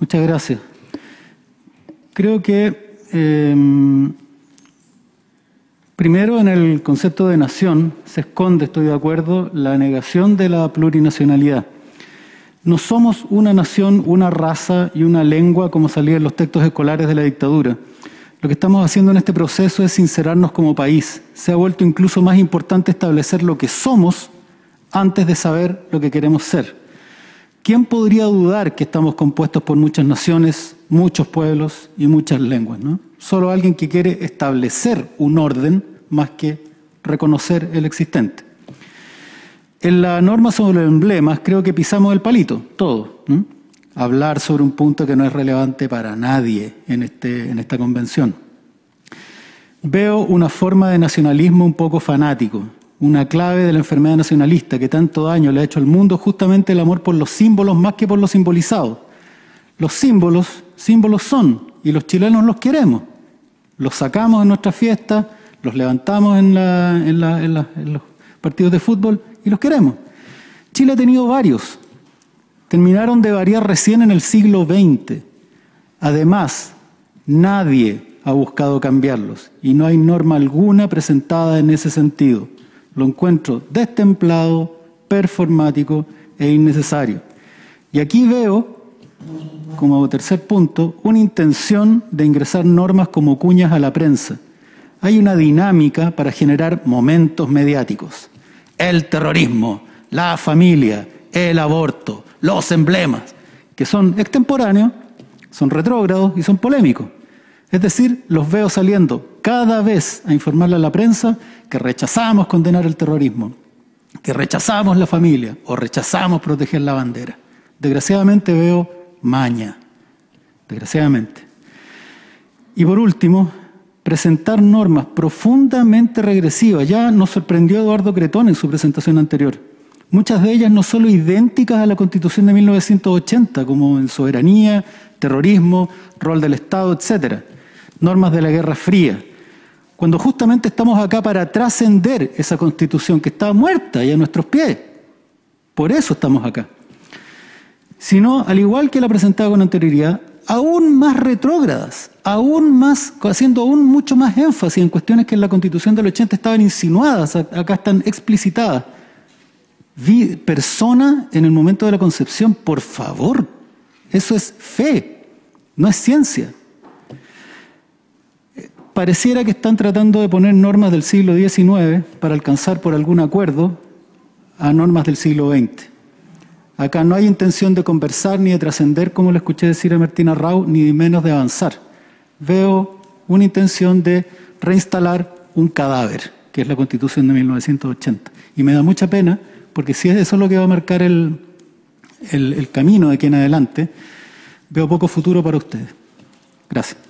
Muchas gracias. Creo que eh, primero en el concepto de nación se esconde, estoy de acuerdo, la negación de la plurinacionalidad. No somos una nación, una raza y una lengua como salía en los textos escolares de la dictadura. Lo que estamos haciendo en este proceso es sincerarnos como país. Se ha vuelto incluso más importante establecer lo que somos antes de saber lo que queremos ser. ¿Quién podría dudar que estamos compuestos por muchas naciones, muchos pueblos y muchas lenguas? ¿no? Solo alguien que quiere establecer un orden más que reconocer el existente. En la norma sobre emblemas creo que pisamos el palito, todo. Hablar sobre un punto que no es relevante para nadie en, este, en esta convención. Veo una forma de nacionalismo un poco fanático, una clave de la enfermedad nacionalista que tanto daño le ha hecho al mundo, justamente el amor por los símbolos más que por los simbolizados. Los símbolos, símbolos son, y los chilenos los queremos. Los sacamos en nuestras fiestas, los levantamos en, los partidos de fútbol y los queremos. Chile ha tenido varios. Terminaron de variar recién en el siglo XX. Además, nadie ha buscado cambiarlos y no hay norma alguna presentada en ese sentido lo encuentro destemplado, performático e innecesario. Y aquí veo, como tercer punto, una intención de ingresar normas como cuñas a la prensa. Hay una dinámica para generar momentos mediáticos. El terrorismo, la familia, el aborto, los emblemas, que son extemporáneos, son retrógrados y son polémicos. Es decir, los veo saliendo cada vez a informarle a la prensa que rechazamos condenar el terrorismo, que rechazamos la familia o rechazamos proteger la bandera. Desgraciadamente veo maña, desgraciadamente. Y por último, presentar normas profundamente regresivas. Ya nos sorprendió Eduardo Cretón en su presentación anterior. Muchas de ellas no solo idénticas a la Constitución de 1980, como en soberanía, terrorismo, rol del Estado, etcétera normas de la Guerra Fría, cuando justamente estamos acá para trascender esa constitución que está muerta y a nuestros pies. Por eso estamos acá. Sino, al igual que la presentaba con anterioridad, aún más retrógradas, aún más, haciendo aún mucho más énfasis en cuestiones que en la constitución del 80 estaban insinuadas, acá están explicitadas. Vi persona en el momento de la concepción, por favor, eso es fe, no es ciencia pareciera que están tratando de poner normas del siglo XIX para alcanzar por algún acuerdo a normas del siglo XX. Acá no hay intención de conversar ni de trascender, como le escuché decir a Martina Rau, ni menos de avanzar. Veo una intención de reinstalar un cadáver, que es la Constitución de 1980. Y me da mucha pena, porque si eso es lo que va a marcar el, el camino de aquí en adelante, veo poco futuro para ustedes. Gracias.